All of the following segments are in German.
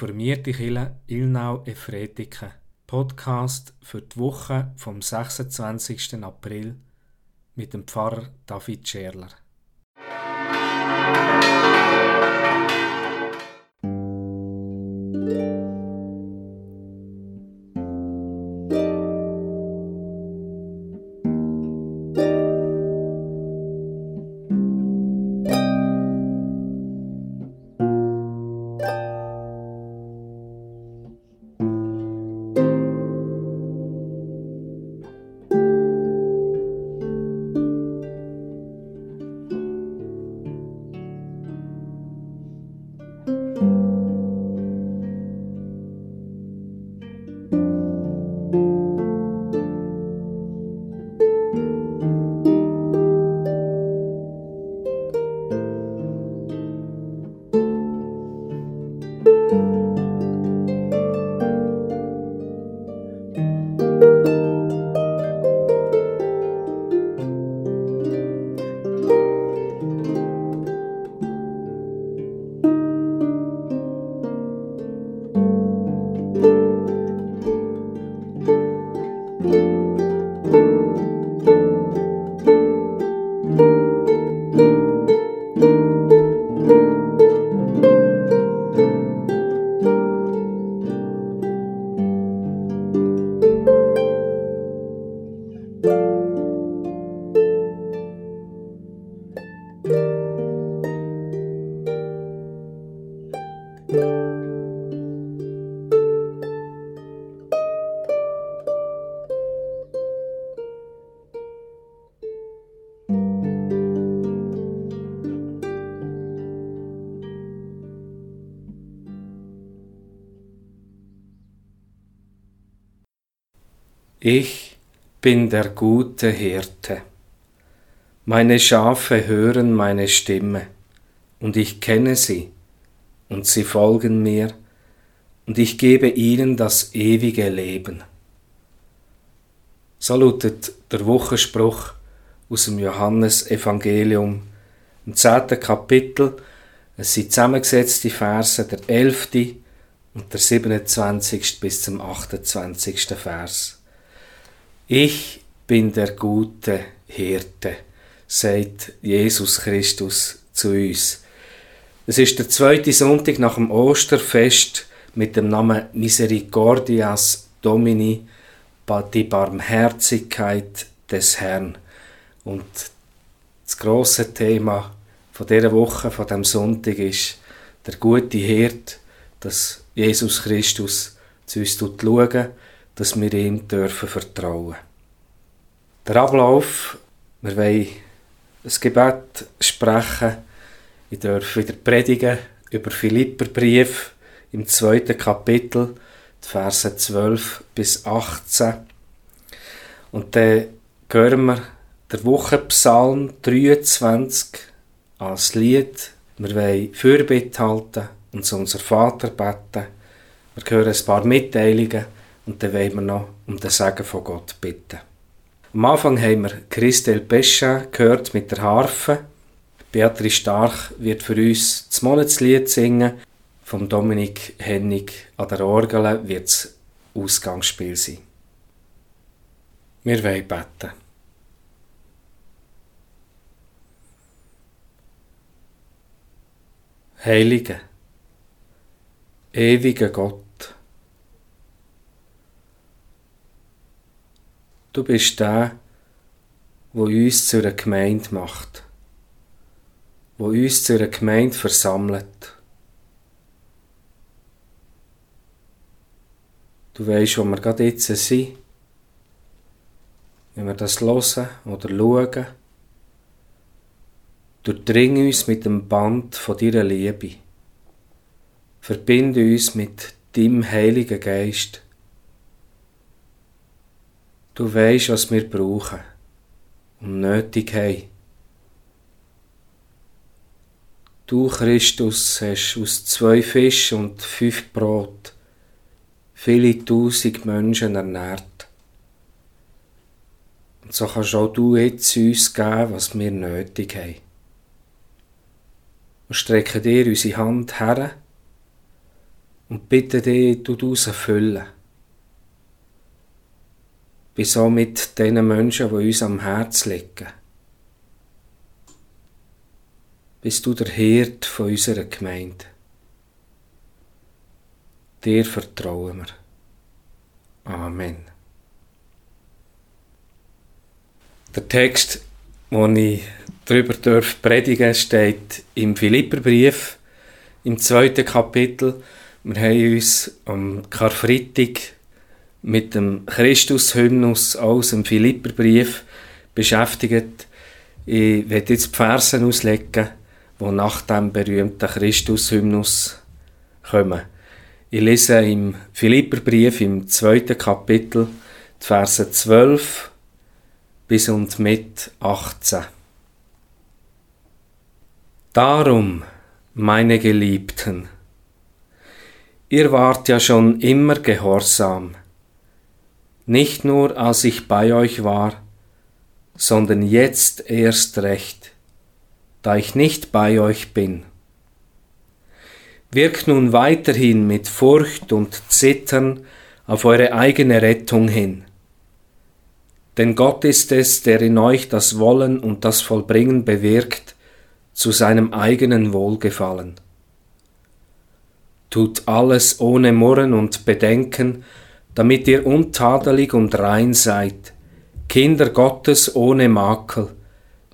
reformierte Kirche Ilnau Efretiken. Podcast für die Woche vom 26. April mit dem Pfarrer David Scherler. Ich bin der gute Hirte. Meine Schafe hören meine Stimme, und ich kenne sie, und sie folgen mir, und ich gebe ihnen das ewige Leben. So lautet der Wochenspruch aus dem Johannesevangelium im zehnten Kapitel. Es sind zusammengesetzte Verse, der elfte und der 27. bis zum 28. Vers. Ich bin der gute Hirte, sagt Jesus Christus zu uns. Es ist der zweite Sonntag nach dem Osterfest mit dem Namen Misericordias Domini, die Barmherzigkeit des Herrn. Und das große Thema von dieser Woche, von dem Sonntag ist der gute Hirt, dass Jesus Christus zu uns schauen dass wir ihm dürfen vertrauen. Der Ablauf, wir wollen ein Gebet sprechen, ich darf wieder predigen über Philipperbrief im zweiten Kapitel, die Verse 12 bis 18. Und dann hören wir der Wochenpsalm 23 als Lied. Wir wollen Fürbitte halten und zu unser Vater beten. Wir hören ein paar Mitteilungen und dann wollen wir noch um den Segen von Gott bitten. Am Anfang haben wir Christel Pescha gehört mit der Harfe. Beatrice Stark wird für uns das Monatslied singen. Vom Dominik Hennig an der Orgel wird das Ausgangsspiel sein. Wir wollen beten. Heilige, ewiger Gott, Du bist der, wo uns zu einer Gemeinde macht, wo uns zu einer Gemeinde versammelt. Du weißt, wo wir gerade jetzt sind, wenn wir das hören oder schauen. Durchdring uns mit dem Band von deiner Liebe. Verbinde uns mit deinem Heiligen Geist Du weisst, was wir brauchen und nötig haben. Du, Christus, hast aus zwei Fischen und fünf Brot viele tausend Menschen ernährt. Und so kannst auch du jetzt uns geben, was wir nötig haben. Wir strecken dir unsere Hand her und bitte dich, du uns erfüllen. Bin mit den Menschen, die uns am Herz liegen. Bist du der Hirt von unserer Gemeinde. Dir vertrauen wir. Amen. Der Text, den ich darüber predigen steht im Philipperbrief, im zweiten Kapitel. Wir haben uns am Karfreitag mit dem Christus-Hymnus aus dem Philipperbrief beschäftigt. Ich werde jetzt die Versen auslegen, die nach dem berühmten Christus-Hymnus kommen. Ich lese im Philipperbrief im zweiten Kapitel die Verse 12 bis und mit 18. Darum, meine Geliebten, ihr wart ja schon immer gehorsam, nicht nur als ich bei euch war, sondern jetzt erst recht, da ich nicht bei euch bin. Wirkt nun weiterhin mit Furcht und Zittern auf eure eigene Rettung hin. Denn Gott ist es, der in euch das Wollen und das Vollbringen bewirkt, zu seinem eigenen Wohlgefallen. Tut alles ohne Murren und Bedenken, damit ihr untadelig und rein seid, Kinder Gottes ohne Makel,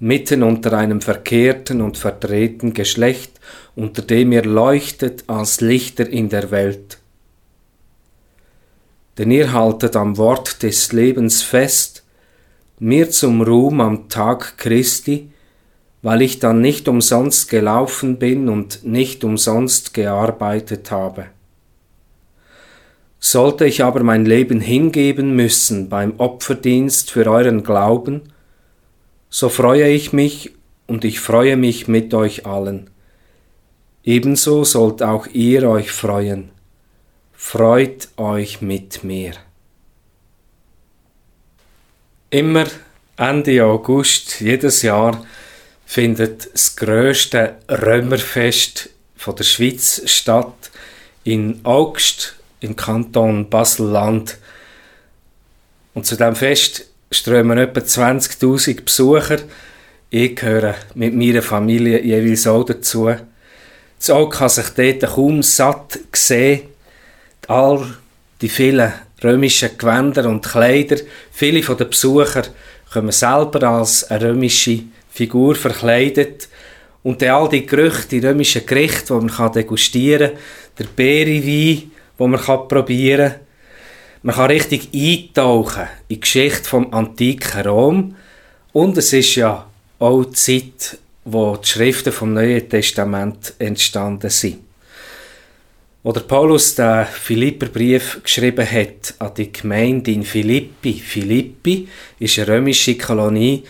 mitten unter einem verkehrten und verdrehten Geschlecht, unter dem ihr leuchtet als Lichter in der Welt. Denn ihr haltet am Wort des Lebens fest, mir zum Ruhm am Tag Christi, weil ich dann nicht umsonst gelaufen bin und nicht umsonst gearbeitet habe. Sollte ich aber mein Leben hingeben müssen beim Opferdienst für euren Glauben, so freue ich mich und ich freue mich mit euch allen. Ebenso sollt auch ihr euch freuen. Freut euch mit mir. Immer Ende August jedes Jahr findet das grösste Römerfest von der Schweiz statt in August im Kanton Basel-Land. Und zu diesem Fest strömen etwa 20.000 Besucher. Ich gehöre mit meiner Familie jeweils auch dazu. Das Auge kann sich dort kaum satt sehen. All die vielen römischen Gewänder und Kleider, viele der Besucher kommen selber als eine römische Figur verkleidet. Und all die Gerüchte, die römischen Gerichte, die man degustieren kann, der Beerewein, den man probieren kann. Man kann richtig eintauchen in die Geschichte vom antiken Rom. Und es ist ja auch die Zeit, wo die Schriften vom Neuen Testament entstanden sind. Wo der Paulus den Philipperbrief geschrieben hat an die Gemeinde in Philippi. Philippi ist eine römische Kolonie,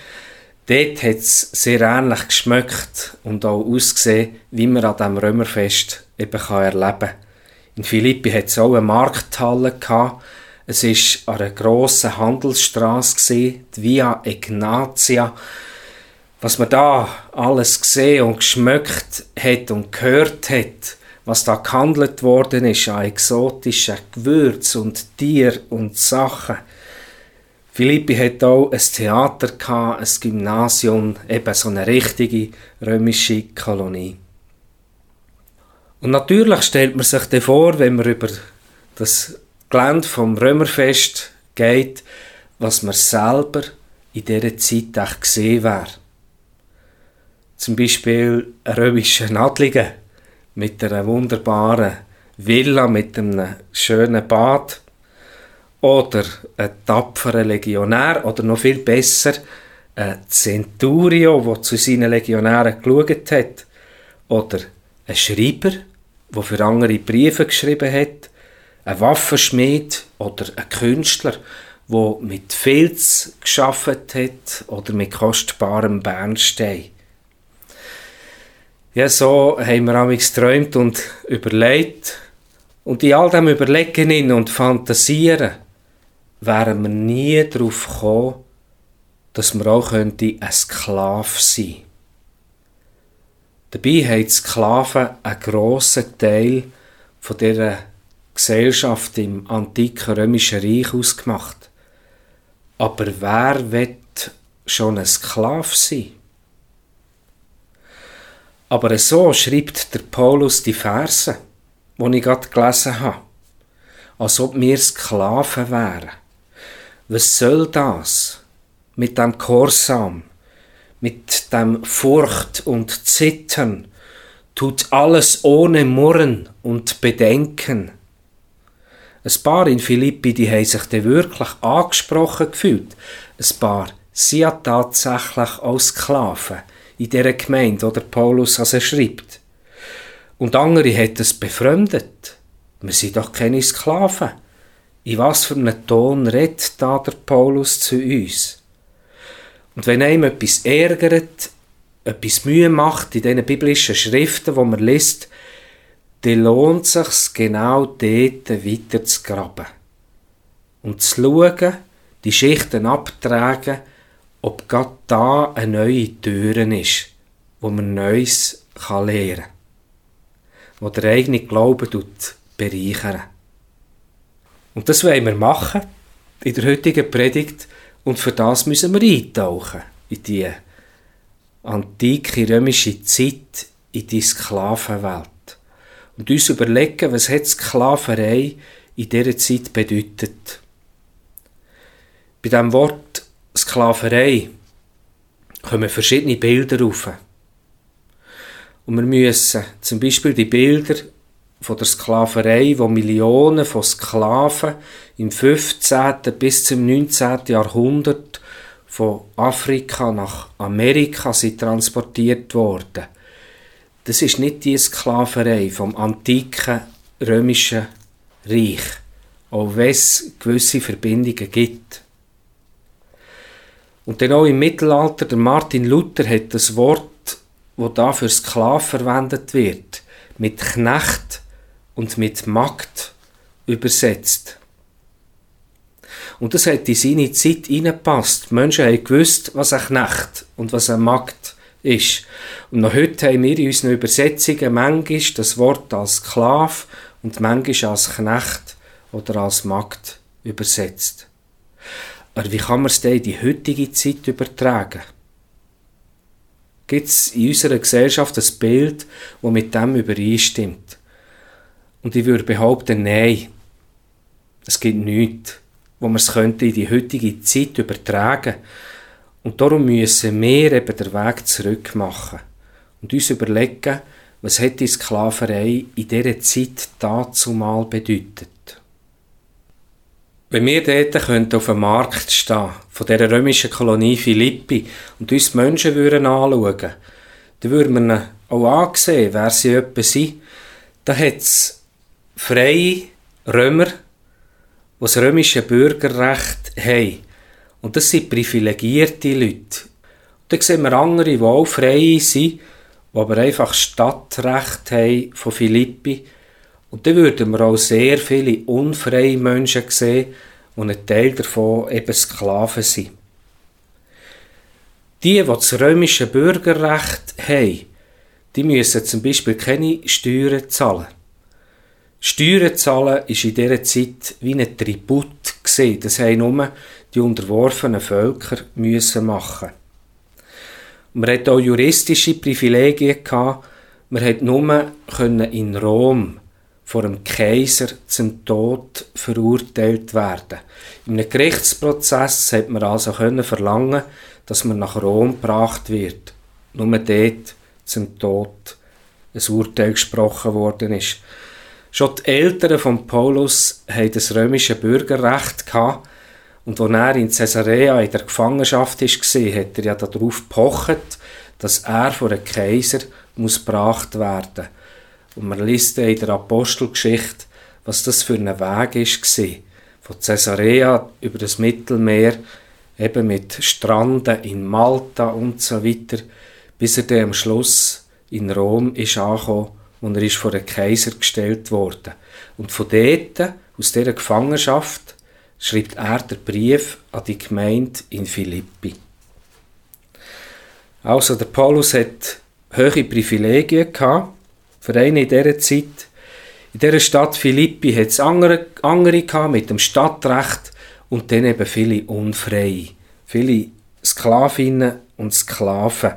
Dort hat es sehr ähnlich geschmeckt und auch ausgesehen, wie man an diesem Römerfest eben erleben kann. In Philippi hat es auch eine Markthalle gehabt. Es war an einer grossen Handelsstraße, die Via Ignatia. Was man da alles gesehen und geschmeckt hat und gehört hat, was da gehandelt worden ist an exotischen Gewürzen und Tier und Sachen, Philippi hat auch ein Theater, ein Gymnasium, eben so eine richtige römische Kolonie. Und natürlich stellt man sich dann vor, wenn man über das Gelände vom Römerfest geht, was man selber in dieser Zeit echt gesehen wäre. Zum Beispiel ein römischer Adlige mit einer wunderbaren Villa mit einem schönen Bad oder ein tapferer Legionär oder noch viel besser ein Centurio, der zu seinen Legionären geschaut hat oder ein Schreiber, der für andere Briefe geschrieben hat, ein Waffenschmied oder ein Künstler, der mit Filz geschaffen hat oder mit kostbarem Bernstein. Ja, so haben wir amigs geträumt und überlegt. Und in all dem Überlegen und Fantasieren wären wir nie darauf gekommen, dass wir auch ein Sklave sein könnten. Dabei haben die Sklaven einen grossen Teil von dieser Gesellschaft im antiken römischen Reich ausgemacht. Aber wer wird schon ein Sklave sein? Aber so schreibt der Paulus die Verse, die ich gerade gelesen habe, als ob wir Sklaven wären. Was soll das mit dem Korsam, mit dem Furcht und Zittern, tut alles ohne Murren und Bedenken. Ein paar in Philippi, die haben sich dann wirklich angesprochen gefühlt. Ein paar, sie ja tatsächlich als Sklaven in dieser Gemeinde, oder Paulus also schreibt. Und andere hat es befremdet. Wir sind doch keine Sklaven. In was für einem Ton redet da der Paulus zu uns? Und wenn einem etwas ärgert, etwas Mühe macht in diesen biblischen Schriften, wo man liest, dann lohnt es sich genau dort weiter zu graben. Und zu schauen, die Schichten abtragen, ob gerade da eine neue Tür ist, wo man Neues lernen kann. Wo der eigene Glaube bereichern. Und das wollen wir machen in der heutigen Predigt. Und für das müssen wir eintauchen in die antike römische Zeit, in die Sklavenwelt. Und uns überlegen, was hat Sklaverei in dieser Zeit bedeutet. Bei dem Wort Sklaverei kommen verschiedene Bilder auf. Und wir müssen zum Beispiel die Bilder von der Sklaverei, wo Millionen von Sklaven im 15. bis zum 19. Jahrhundert von Afrika nach Amerika sind transportiert worden. Das ist nicht die Sklaverei vom antiken römischen Reich, auch wenn es gewisse Verbindungen gibt. Und dann auch im Mittelalter, der Martin Luther hat das Wort, wo da für Sklav verwendet wird, mit Knecht und mit Magd übersetzt. Und das hat in seine Zeit hineingepasst. Die Menschen haben gewusst, was ein Knecht und was ein Magd ist. Und noch heute haben wir in unseren Übersetzungen manchmal das Wort als Sklav und manchmal als Knecht oder als Magd übersetzt. Aber wie kann man es denn in die heutige Zeit übertragen? Gibt es in unserer Gesellschaft ein Bild, das mit dem übereinstimmt? Und ich würde behaupten, nein. Es gibt nichts, wo man es könnte in die heutige Zeit übertragen Und darum müssen wir eben den Weg zurück machen und uns überlegen, was hat die Sklaverei in dieser Zeit dazu mal bedeutet. Wenn wir dort auf dem Markt stehen, von dieser römischen Kolonie Philippi, und uns die Menschen würden anschauen, dann würden wir auch ansehen, wer sie etwa sind. Da hat freie Römer, die das römische Bürgerrecht haben. Und das sind privilegierte Leute. Und dann sehen wir andere, die auch frei sind, die aber einfach Stadtrecht haben von Philippi und dann würden wir auch sehr viele unfreie Menschen sehen, und ein Teil davon eben Sklaven sind. Die, die das römische Bürgerrecht haben, die müssen zum Beispiel keine Steuern zahlen. Steuern zahlen ist in dieser Zeit wie ein Tribut gesehen. Das haben nur die unterworfenen Völker müssen machen. Man hat auch juristische Privilegien. Man hat nur in Rom vor dem Kaiser zum Tod verurteilt werden. In einem Gerichtsprozess hat man also verlangen, dass man nach Rom gebracht wird. Nur dort zum Tod ein Urteil gesprochen worden ist. Schon die Eltern von Paulus hatten das römische Bürgerrecht gehabt, und als er in Caesarea in der Gefangenschaft war, hat er ja darauf gepocht, dass er vor einem Kaiser muss gebracht werden muss. Und man liest in der Apostelgeschichte, was das für ein Weg war. Von Caesarea über das Mittelmeer, eben mit Stranden in Malta und so weiter, bis er dann am Schluss in Rom ist angekommen und er ist vor den Kaiser gestellt worden. Und von dort, aus dieser Gefangenschaft, schreibt er den Brief an die Gemeinde in Philippi. Also der Paulus hat hohe Privilegien gehabt, für einen in dieser Zeit. In dieser Stadt Philippi hat es andere, andere gehabt mit dem Stadtrecht und dann eben viele Unfreie. Viele Sklavinnen und Sklaven.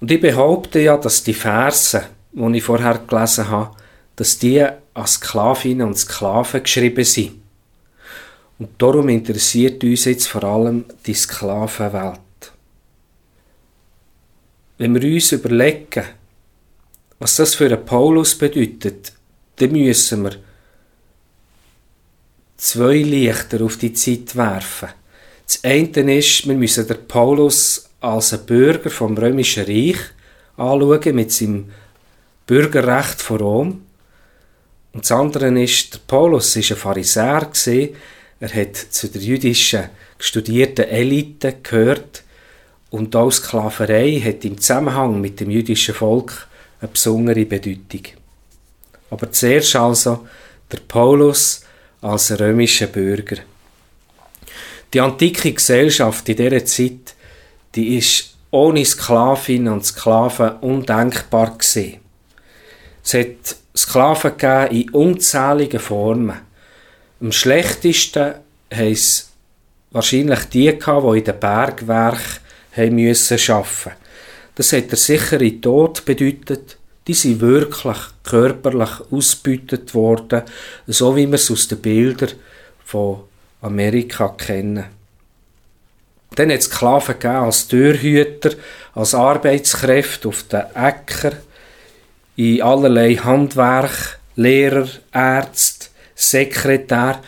Und ich behaupte ja, dass die Verse, die ich vorher gelesen habe, dass die als Sklavinnen und Sklaven geschrieben sind. Und darum interessiert uns jetzt vor allem die Sklavenwelt. Wenn wir uns überlegen, was das für einen Paulus bedeutet, dann müssen wir zwei Lichter auf die Zeit werfen. Das eine ist, wir müssen den Paulus als ein Bürger vom Römischen Reich anschauen, mit seinem Bürgerrecht von Rom. Und das andere ist, der Paulus war ein Pharisäer, er hat zu der jüdischen studierten Elite gehört und auch Sklaverei hat im Zusammenhang mit dem jüdischen Volk eine besondere Bedeutung. Aber zuerst also der Paulus als römischer Bürger. Die antike Gesellschaft in dieser Zeit, die ist ohne Sklavinnen und Sklaven undenkbar gewesen. Es hat Sklaven gegeben in unzähligen Formen. Am schlechtesten haben es wahrscheinlich die gehabt, die in den Bergwerken arbeiten. Das hat der sichere Tod bedeutet. Die sind wirklich körperlich ausgebeutet worden, so wie wir es aus den Bildern von Amerika kennen. Dann hat es Sklaven als Türhüter, als Arbeitskräfte auf den Äcker, in allerlei Handwerk, Lehrer, Ärzte, Sekretär,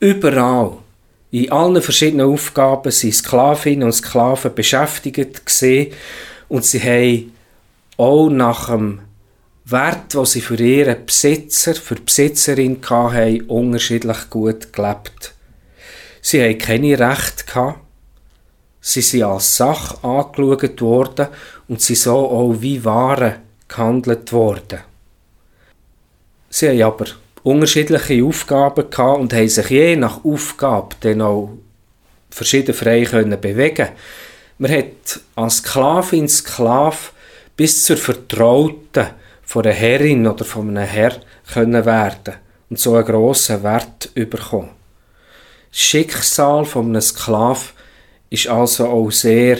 überall. In allen verschiedenen Aufgaben sind Sklavinnen und Sklaven beschäftigt gesehen und sie haben auch nach dem Wert, den sie für ihren Besitzer, für die Besitzerin hatten, unterschiedlich gut gelebt. Sie haben keine Rechte gehabt. Sie sind als Sache angeschaut worden und sie so auch wie Waren gehandelt worden. Sie haben aber unterschiedliche Aufgaben gehabt und haben sich je nach Aufgabe dann auch verschieden frei können bewegen. Man hat als Sklavin, Sklav bis zur Vertrauten von einer Herrin oder von einem Herr können werden und so einen grossen Wert bekommen. Das Schicksal von einem Sklav ist also auch sehr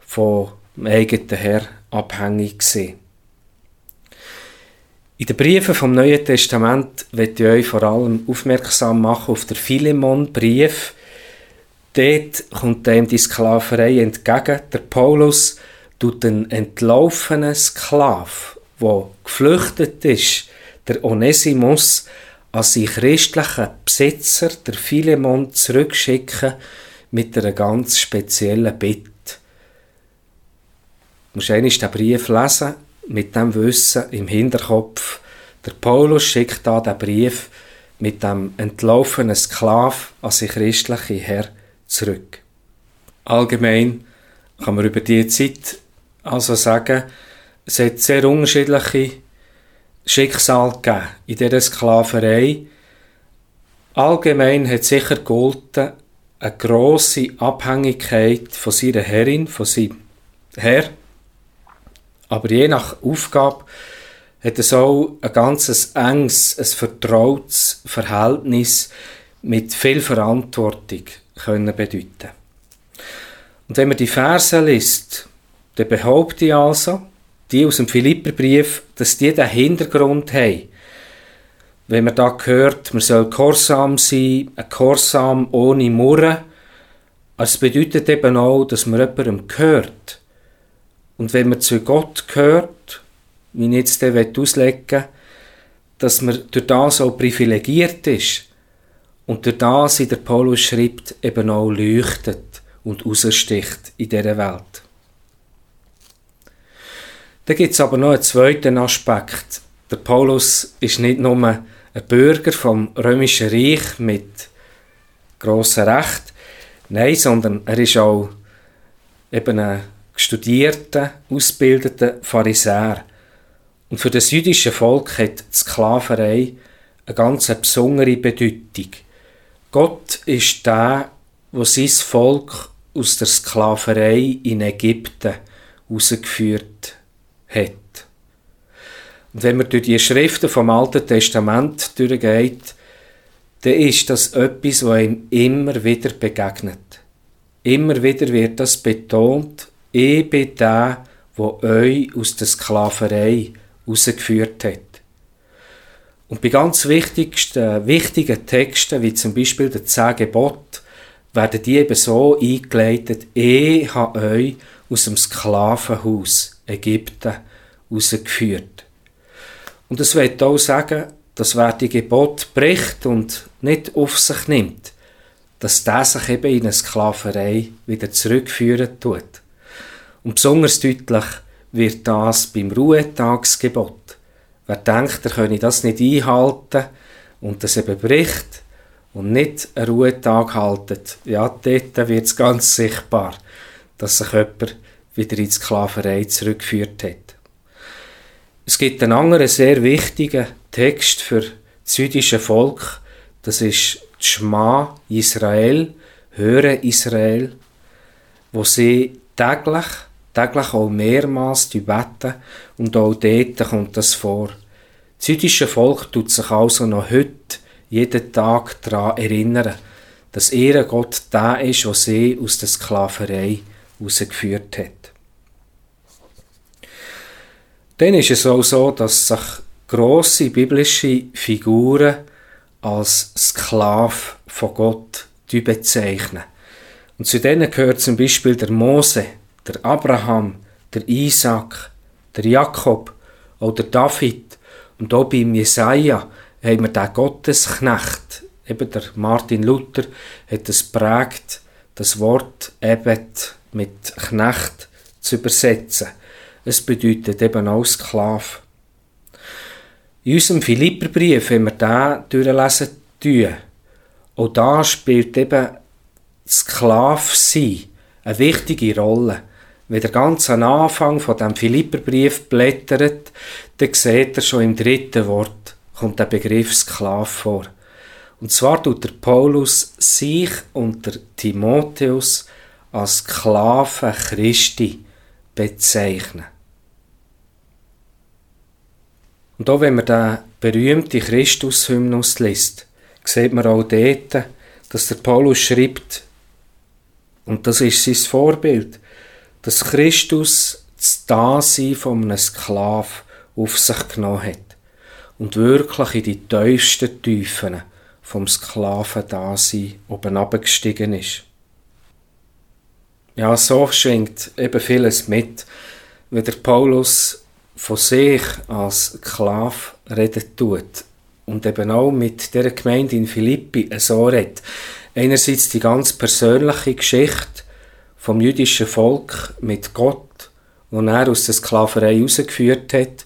vom eigenen Herr abhängig gewesen. In den Briefen vom Neuen Testament wird ich euch vor allem aufmerksam machen auf den Philemon-Brief. Dort kommt dem die Sklaverei entgegen. Der Paulus tut einen entlaufenen Sklav, der geflüchtet ist, der Onesimus, an seinen christlichen Besitzer, der Philemon, zurückschicken mit einer ganz speziellen Bitte. Du musst einmal den Brief lesen mit dem Wissen im Hinterkopf, der Paulus schickt da den Brief mit dem entlaufenen Sklav an sein christliche Herr zurück. Allgemein kann man über diese Zeit also sagen, es hat sehr unterschiedliche Schicksale gegeben in dieser Sklaverei. Allgemein hat sicher gegolten eine grosse Abhängigkeit von seiner Herrin, von seinem Herr, aber je nach Aufgabe hat es auch ein ganz enges, ein vertrautes Verhältnis mit viel Verantwortung können bedeuten. Und wenn man die Verse liest, dann behaupte ich also, die aus dem Philipperbrief, dass die den Hintergrund haben. Wenn man da hört, man soll gehorsam sein, ein Gehorsam ohne Murren, es bedeutet eben auch, dass man jemandem gehört und wenn man zu Gott gehört, wie ich jetzt auslegen will, dass man durch das auch privilegiert ist und durch das, wie der Paulus schreibt, eben auch leuchtet und raussticht in dieser Welt. Da gibt es aber noch einen zweiten Aspekt. Der Paulus ist nicht nur ein Bürger vom römischen Reich mit grossen Recht, nein, sondern er ist auch eben ein studierten, ausgebildeten Pharisäer. Und für das jüdische Volk hat die Sklaverei eine ganz besondere Bedeutung. Gott ist der, wo sein Volk aus der Sklaverei in Ägypten herausgeführt hat. Und wenn man durch die Schriften vom Alten Testament durchgeht, dann ist das etwas, was ihm immer wieder begegnet. Immer wieder wird das betont, ich bin der, der euch aus der Sklaverei herausgeführt hat. Und bei ganz wichtigsten, wichtigen Texten, wie zum Beispiel der Zehn Gebote, werden die eben so eingeleitet, ich habe euch aus dem Sklavenhaus Ägypten herausgeführt. Und das wird auch sagen, dass wer die Gebot bricht und nicht auf sich nimmt, dass der sich eben in eine Sklaverei wieder zurückführen tut. Und besonders deutlich wird das beim Ruhetagsgebot. Wer denkt, er könne das nicht einhalten und das eben bricht und nicht einen Ruhetag haltet, ja, dort wird es ganz sichtbar, dass sich jemand wieder in die Sklaverei zurückgeführt hat. Es gibt einen anderen sehr wichtigen Text für das jüdische Volk, das ist Schma Israel, Höre Israel, wo sie täglich täglich auch mehrmals beten und auch dort kommt das vor. Das jüdische Volk tut sich also noch heute jeden Tag daran erinnern, dass ihr Gott der ist, der sie aus der Sklaverei herausgeführt hat. Dann ist es auch so, dass sich grosse biblische Figuren als Sklav von Gott bezeichnen. Und zu denen gehört zum Beispiel der Mose, der Abraham, der Isaac, der Jakob oder David und auch beim Jesaja haben wir den Gottesknecht, eben der Martin Luther, hat es prägt, das Wort eben mit Knecht zu übersetzen. Es bedeutet eben auch Sklav. In unserem Philipperbrief, wenn wir den durchlesen, tun, auch da spielt eben Sklav sein eine wichtige Rolle. Wenn der ganz am Anfang von dem Philipperbrief blättert, dann sieht er schon im dritten Wort, kommt der Begriff Sklav vor. Und zwar tut der Paulus sich und der Timotheus als Sklaven Christi bezeichnen. Und auch wenn man den berühmten Christus-Hymnus liest, sieht man auch dort, dass der Paulus schreibt, und das ist sein Vorbild, dass Christus das Dasein von einem Sklav auf sich genommen hat und wirklich in die tiefsten Tiefen vom Sklavendasein oben abgestiegen ist. Ja, so schenkt eben vieles mit, wenn der Paulus von sich als Sklav reden tut und eben auch mit der Gemeinde in Philippi so redet. Einerseits die ganz persönliche Geschichte vom jüdischen Volk mit Gott, wo er aus der Sklaverei herausgeführt hat.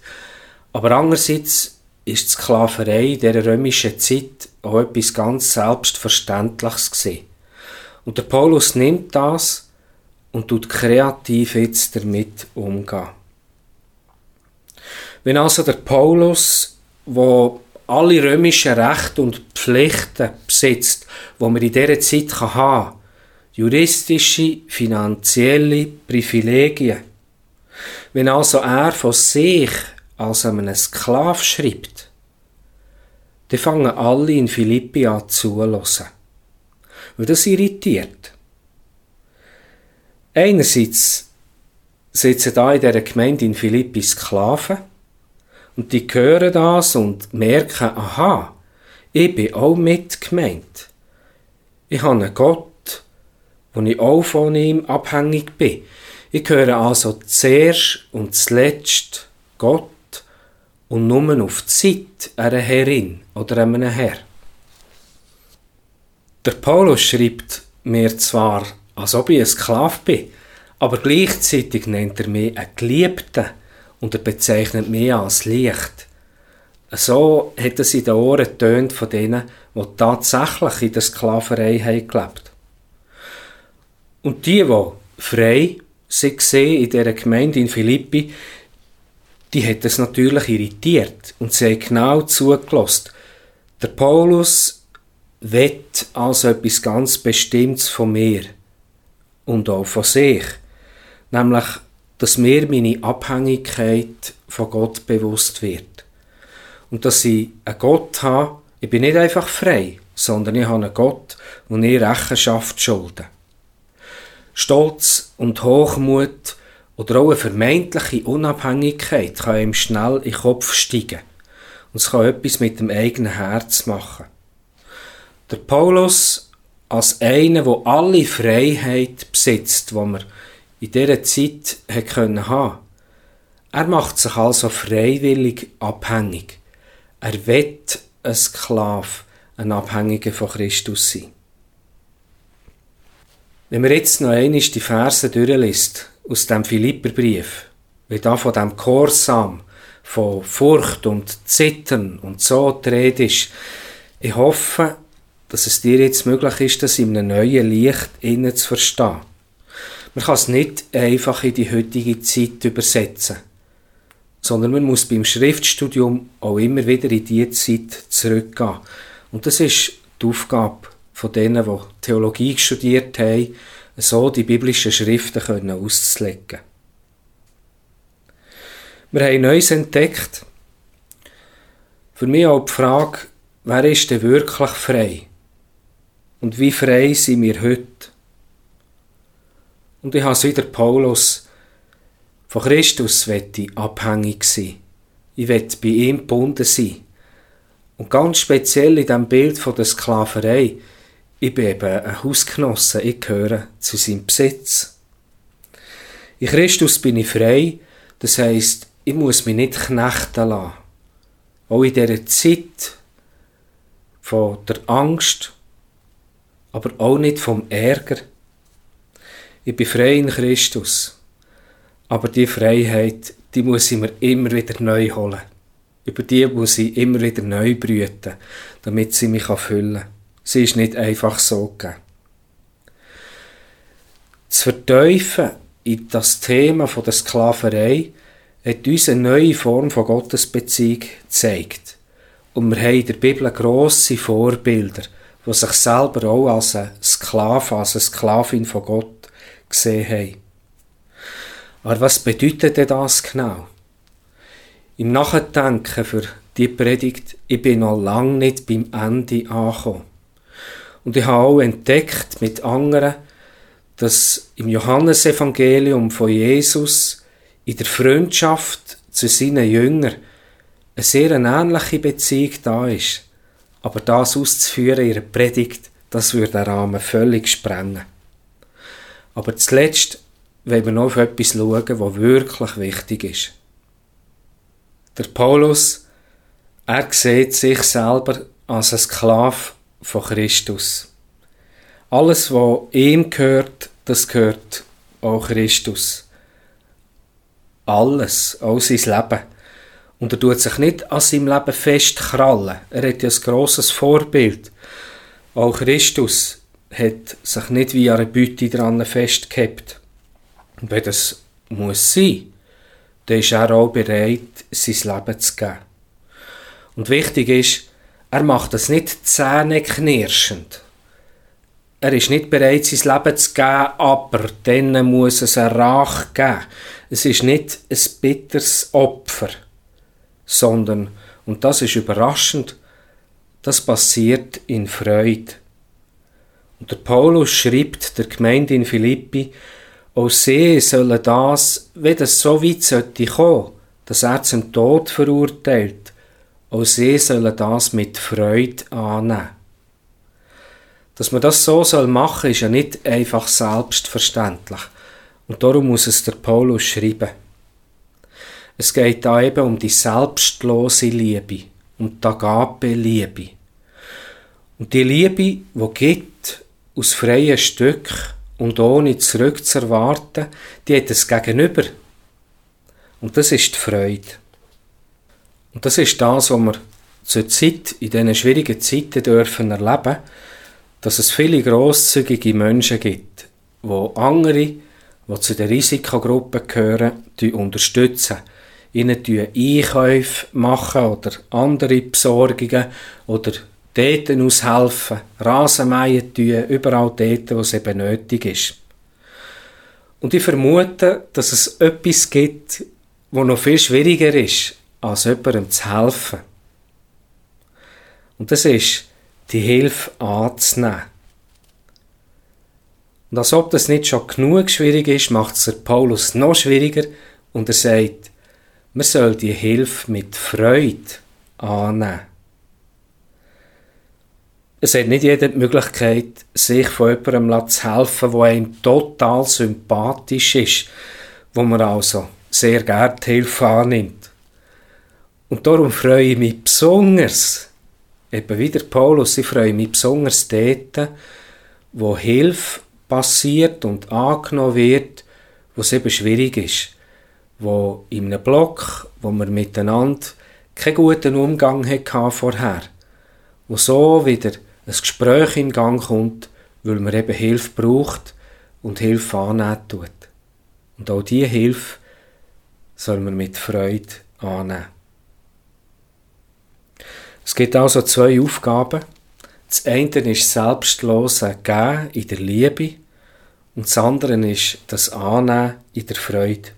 Aber andererseits ist die Sklaverei in dieser römischen Zeit auch etwas ganz Selbstverständliches gewesen. Und der Paulus nimmt das und tut kreativ jetzt damit umgehen. Wenn also der Paulus, wo alle römischen Rechte und Pflichten besitzt, wo man in dieser Zeit haben kann, juristische, finanzielle Privilegien. Wenn also er von sich als einem Sklav schreibt, dann fangen alle in Philippi an zuhören. Weil das irritiert. Einerseits sitzen da in dieser Gemeinde in Philippi Sklaven und die hören das und merken, aha, ich bin auch mitgemeint. Ich habe einen Gott, wo ich auch von ihm abhängig bin. Ich gehöre also zuerst und zuletzt Gott und nur auf die Zeit einer Herrin oder einem Herr. Der Paulus schreibt mir zwar, als ob ich ein Sklave bin, aber gleichzeitig nennt er mich einen Geliebten und er bezeichnet mich als Licht. So hat es in den Ohren getönt von denen, die tatsächlich in der Sklaverei haben Und die, die frei gesehen in dieser Gemeinde in Philippi, die hat es natürlich irritiert und sie haben genau zugelassen. Der Paulus wett also etwas ganz Bestimmtes von mir und auch von sich, nämlich dass mir meine Abhängigkeit von Gott bewusst wird. Und dass ich einen Gott habe, ich bin nicht einfach frei, sondern ich habe einen Gott, und ich Rechenschaft schulde. Stolz und Hochmut oder auch eine vermeintliche Unabhängigkeit kann ihm schnell in den Kopf steigen. Und es kann etwas mit dem eigenen Herz machen. Der Paulus als einer, der alle Freiheit besitzt, die man in dieser Zeit haben können Er macht sich also freiwillig abhängig. Er wird ein Sklave, ein Abhängiger von Christus sein. Wenn man jetzt noch einmal die Verse durchliest, aus dem Philipperbrief, wie da von dem Korsam, von Furcht und Zittern und so die ist, ich hoffe, dass es dir jetzt möglich ist, das in einem neuen Licht innen zu verstehen. Man kann es nicht einfach in die heutige Zeit übersetzen, sondern man muss beim Schriftstudium auch immer wieder in diese Zeit zurückgehen. Und das ist die Aufgabe von denen, die Theologie studiert haben, so die biblischen Schriften können auszulegen. Wir haben Neues entdeckt. Für mich auch die Frage, wer ist denn wirklich frei? Und wie frei sind wir heute? Und ich habe es wieder Paulus. Von Christus wette ich abhängig sein. Ich wette bei ihm gebunden sein. Und ganz speziell in dem Bild von der Sklaverei, ich bin eben ein Hausgenosse, ich gehöre zu seinem Besitz. In Christus bin ich frei, das heisst, ich muss mich nicht knechten lassen. Auch in dieser Zeit von der Angst, aber auch nicht vom Ärger. Ich bin frei in Christus. Aber die Freiheit, die muss ich mir immer wieder neu holen. Über die muss ich immer wieder neu brüten, damit sie mich füllen kann. Sie ist nicht einfach so gegeben. Zu verteufeln in das Thema der Sklaverei hat uns eine neue Form von Gottesbeziehung gezeigt. Und wir haben in der Bibel grosse Vorbilder, die sich selber auch als ein Sklave, als eine Sklavin von Gott gesehen haben. Aber was bedeutet denn das genau? Im Nachdenken für die Predigt, ich bin noch lange nicht beim Ende angekommen. Und ich habe auch entdeckt mit anderen, dass im Johannesevangelium von Jesus in der Freundschaft zu seinen Jüngern eine sehr ähnliche Beziehung da ist. Aber das auszuführen in ihrer Predigt, das würde den Rahmen völlig sprengen. Aber zuletzt wollen wir noch auf etwas schauen, was wirklich wichtig ist. Der Paulus, er sieht sich selber als ein Sklave von Christus. Alles, was ihm gehört, das gehört auch Christus. Alles, auch sein Leben. Und er tut sich nicht an seinem Leben festkrallen. Er hat ja ein grosses Vorbild. Auch Christus hat sich nicht wie eine Beute dran festgehabt. Und wenn das muss sein, dann ist er auch bereit, sein Leben zu geben. Und wichtig ist, er macht das nicht zähneknirschend. Er ist nicht bereit, sein Leben zu geben, aber dann muss es eine Rache geben. Es ist nicht ein bitteres Opfer, sondern, und das ist überraschend, das passiert in Freude. Und der Paulus schreibt der Gemeinde in Philippi, auch sie sollen das, wenn das so weit sollte kommen, dass er zum Tod verurteilt, auch sie sollen das mit Freude annehmen. Dass man das so soll machen, ist ja nicht einfach selbstverständlich. Und darum muss es der Paulus schreiben. Es geht da eben um die selbstlose Liebe, um die Agape-Liebe. Und die Liebe, die gibt, aus freien Stück, und ohne zurückzuerwarten, die hat es Gegenüber. Und das ist die Freude. Und das ist das, was wir zur Zeit, in diesen schwierigen Zeiten dürfen erleben, dass es viele grosszügige Menschen gibt, wo andere, die zu der Risikogruppe gehören, die unterstützen, ihnen Einkäufe machen oder andere Besorgungen oder dort aushelfen, Rasenmähen tun, überall dort, wo es eben nötig ist. Und ich vermute, dass es etwas gibt, wo noch viel schwieriger ist, als jemandem zu helfen. Und das ist, die Hilfe anzunehmen. Und als ob das nicht schon genug schwierig ist, macht es Paulus noch schwieriger und er sagt, man soll die Hilfe mit Freude annehmen. Es hat nicht jeder die Möglichkeit, sich von jemandem zu helfen, der einem total sympathisch ist, wo man also sehr gerne die Hilfe annimmt. Und darum freue ich mich besonders, eben wie der Paulus, ich freue mich besonders dort, wo Hilfe passiert und angenommen wird, wo es eben schwierig ist. Wo in einem Block, wo wir miteinander keinen guten Umgang hatten vorher. Wo so wieder ein Gespräch in Gang kommt, weil man eben Hilfe braucht und Hilfe annehmen tut. Und auch diese Hilfe soll man mit Freude annehmen. Es gibt also zwei Aufgaben. Das eine ist selbstlose Geben in der Liebe und das andere ist das Annehmen in der Freude.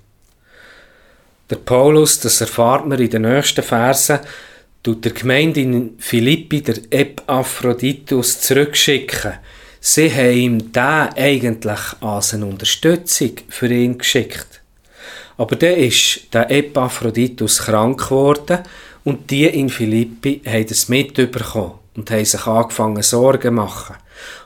Der Paulus, das erfahrt man in den nächsten Versen, tut der Gemeinde in Philippi der Epaphroditus zurückschicken. Sie haben ihm da eigentlich als eine Unterstützung für ihn geschickt. Aber der ist der Epaphroditus krank geworden und die in Philippi haben es mitbekommen und haben sich angefangen Sorgen machen.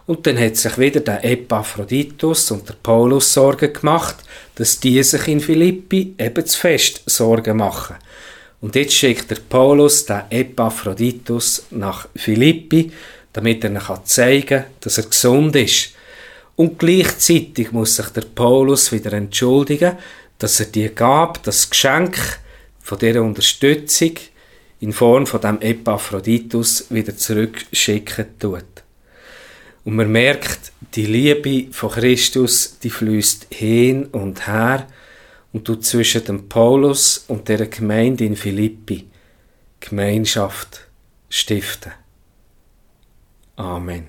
Und dann hat sich wieder der Epaphroditus und der Paulus Sorgen gemacht, dass die sich in Philippi eben zu fest Sorgen machen. Und jetzt schickt der Paulus den Epaphroditus nach Philippi, damit er ihnen zeigen kann, dass er gesund ist. Und gleichzeitig muss sich der Paulus wieder entschuldigen, dass er die Gabe, das Geschenk von dieser Unterstützung in Form von dem Epaphroditus wieder zurückschicken tut. Und man merkt, die Liebe von Christus, die fließt hin und her und tut zwischen dem Paulus und der Gemeinde in Philippi Gemeinschaft stiften. Amen.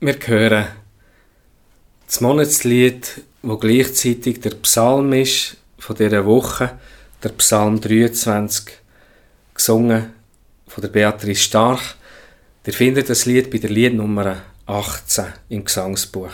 Wir hören das Monatslied, wo gleichzeitig der Psalm ist von dieser Woche, der Psalm 23, gesungen von der Beatrice Starch. Ihr findet das Lied bei der Liednummer 18 im Gesangsbuch.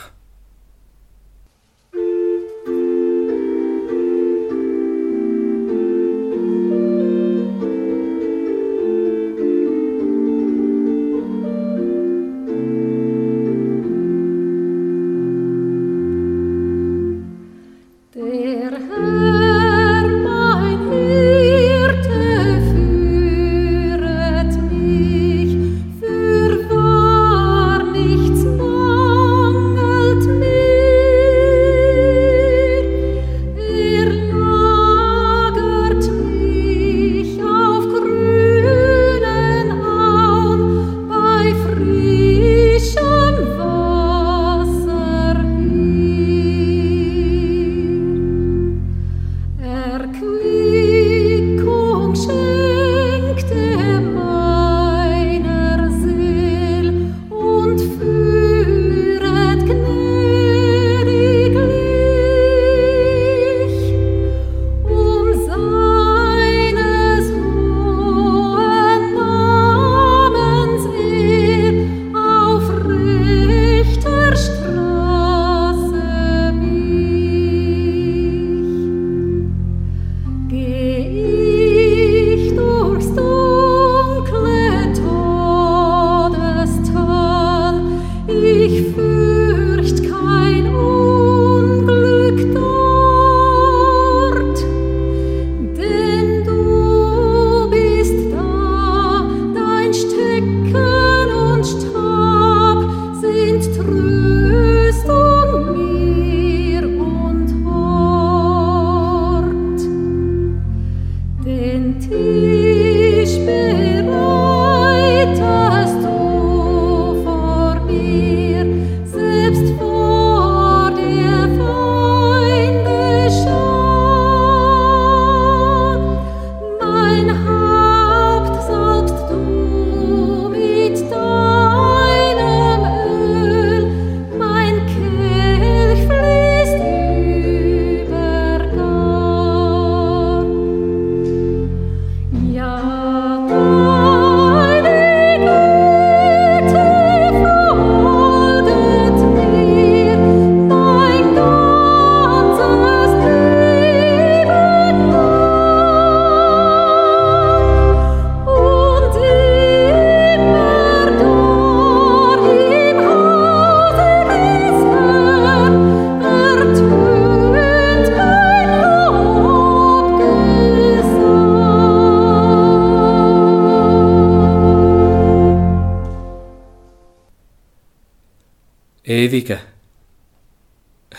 Ewigen,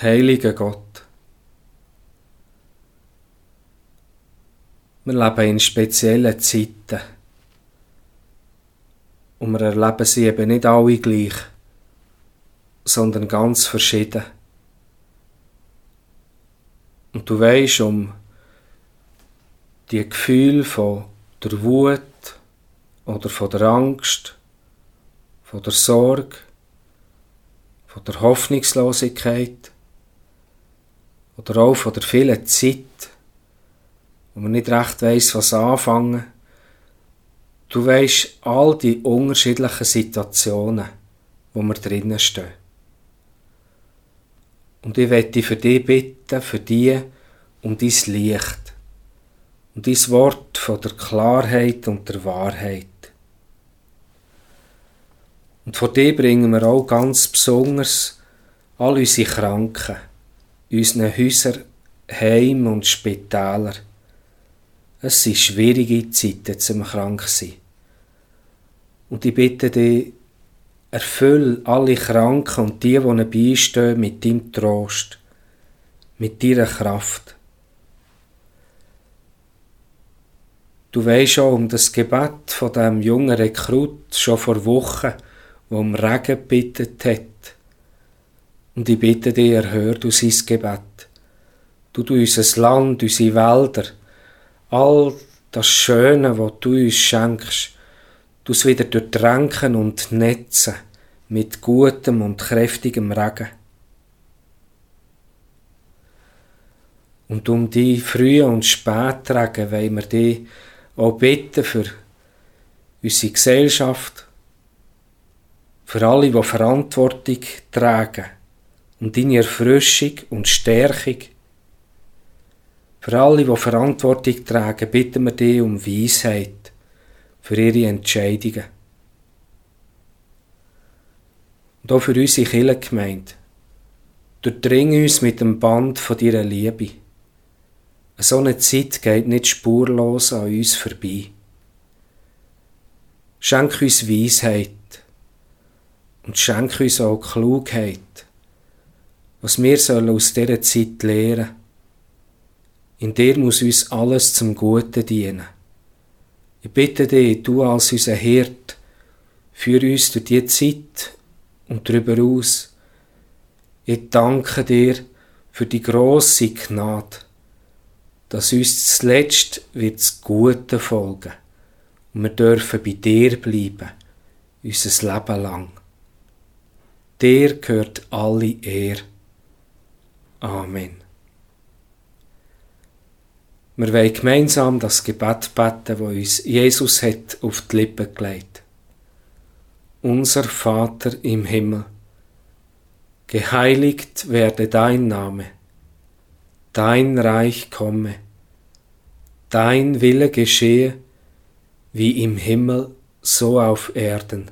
heiligen Gott. Wir leben in speziellen Zeiten. Und wir erleben sie eben nicht alle gleich, sondern ganz verschieden. Und du weißt um die Gefühle von der Wut oder von der Angst, von der Sorge, von der Hoffnungslosigkeit oder auch von der vielen Zeit, wo man nicht recht weiß, was anfangen. Du weißt all die unterschiedlichen Situationen, wo wir drinnen stehen. Und ich werde für dich bitten, für dich um dein Licht, um dein Wort von der Klarheit und der Wahrheit. Und vor dir bringen wir auch ganz besonders all unsere Kranken, unsere Häuser, Heim und Spitäler. Es sind schwierige Zeiten zum Kranksein. Und ich bitte dich, erfüll alle Kranken und die, die ihnen beistehen, mit deinem Trost, mit deiner Kraft. Du weisst schon um das Gebet von dem jungen Rekrut schon vor Wochen, wo um Regen gebeten hat. Und ich bitte dich, erhör du sein Gebet. Du du unser Land, unsere Wälder, all das Schöne, was du uns schenkst, du es wieder durchtränken und netzen mit gutem und kräftigem Regen. Und um die frühen und Spätregen wollen wir dich auch bitten für unsere Gesellschaft, für alle, die Verantwortung tragen und deine Erfrischung und Stärkung. Für alle, die Verantwortung tragen, bitten wir dich um Weisheit für ihre Entscheidungen. Und auch für unsere Kirchengemeinde. Durchdring uns mit dem Band von deiner Liebe. So eine Zeit geht nicht spurlos an uns vorbei. Schenk uns Weisheit und schenke uns auch Klugheit, was wir sollen aus dieser Zeit lernen. In dir muss uns alles zum Guten dienen. Ich bitte dich, du als unser Hirt, führ uns durch diese Zeit und darüber aus. Ich danke dir für die große Gnade, dass uns zuletzt wird das Gute folgen und wir dürfen bei dir bleiben, unser Leben lang. Dir gehört alle Ehre. Amen. Wir wollen gemeinsam das Gebet beten, das uns Jesus hat auf die Lippen gelegt. Unser Vater im Himmel, geheiligt werde dein Name, dein Reich komme, dein Wille geschehe, wie im Himmel, so auf Erden.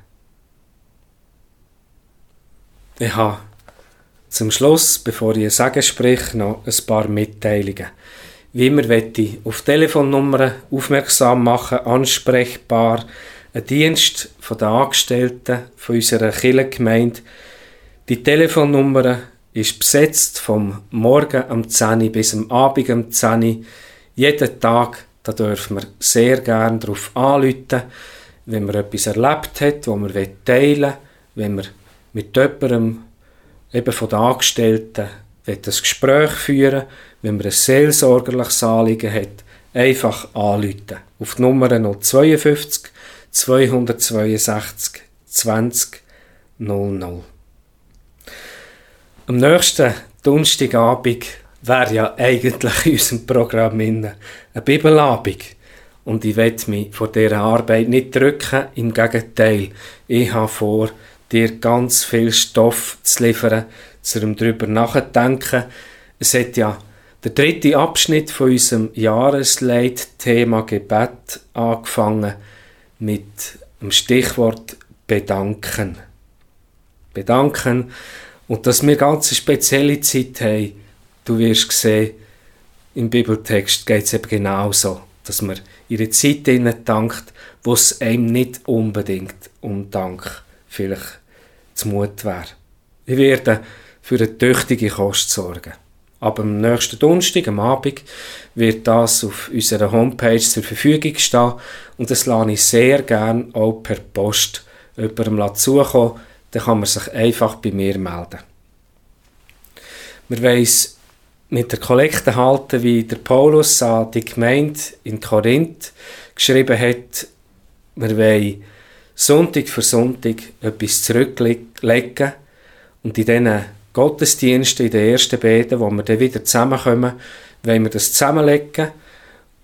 Ich habe zum Schluss, bevor ich Sagen spreche, noch ein paar Mitteilungen. Wie immer möchte ich auf Telefonnummern aufmerksam machen, ansprechbar, ein Dienst von den Angestellten von unserer Kirchengemeinde. Die Telefonnummer ist besetzt vom Morgen am 10 bis am Abend am 10 Jeden Tag, da dürfen wir sehr gerne darauf anrufen, wenn man etwas erlebt hat, was man teilen will, wenn wir mit jemandem eben von den Angestellten ein Gespräch führen, wenn man ein seelsorgerliches Anliegen hat, einfach anrufen. Auf die Nummer 052 262 20 00. Am nächsten Donnerstagabend wäre ja eigentlich in unserem Programm eine Bibelabend. Und ich will mich vor dieser Arbeit nicht drücken, im Gegenteil, ich habe vor, dir ganz viel Stoff zu liefern zu einem drüber nachdenken. Es hat ja der dritte Abschnitt von unserem Jahresleitthema Gebet angefangen mit dem Stichwort Bedanken. Bedanken und dass wir ganz eine spezielle Zeit haben. Du wirst sehen, im Bibeltext geht es eben genauso, dass man ihre Zeit dankt, wo es einem nicht unbedingt um Dank vielleicht zumut wäre. Wir werden für eine tüchtige Kost sorgen. Aber am nächsten Donnerstag, am Abend, wird das auf unserer Homepage zur Verfügung stehen und das lasse ich sehr gerne auch per Post jemandem zukommen. Dann kann man sich einfach bei mir melden. Wir wollen mit der Kollekte halten, wie der Paulus an die Gemeinde in Korinth geschrieben hat, wir wollen Sonntag für Sonntag etwas zurücklegen und in diesen Gottesdiensten, in den ersten Beten, wo wir dann wieder zusammenkommen, wollen wir das zusammenlegen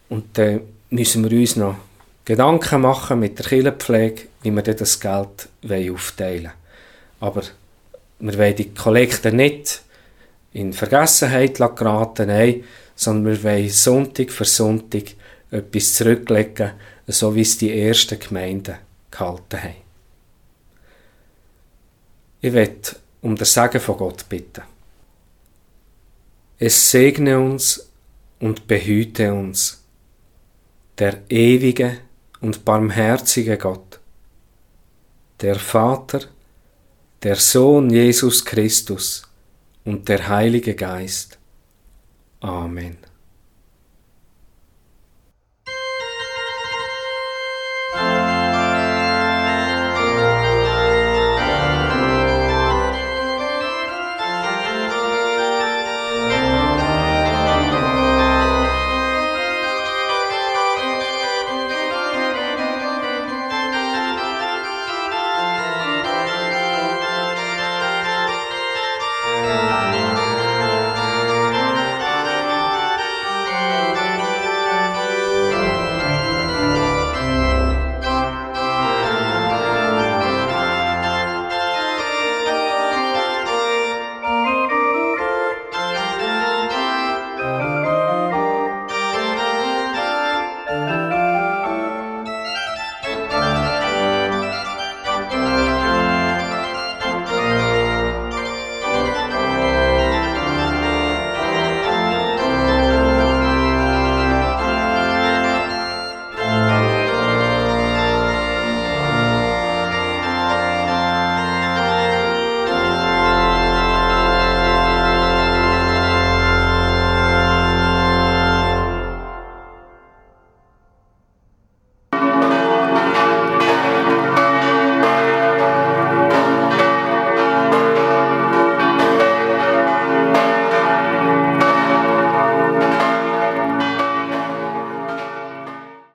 und dann müssen wir uns noch Gedanken machen mit der Kirchenpflege, wie wir das Geld aufteilen wollen. Aber wir wollen die Kollekte nicht in Vergessenheit geraten, nein, sondern wir wollen Sonntag für Sonntag etwas zurücklegen, so wie es die ersten Gemeinden gehalten haben. Ich werde um das Segen von Gott bitten. Es segne uns und behüte uns, der ewige und barmherzige Gott, der Vater, der Sohn Jesus Christus und der Heilige Geist. Amen.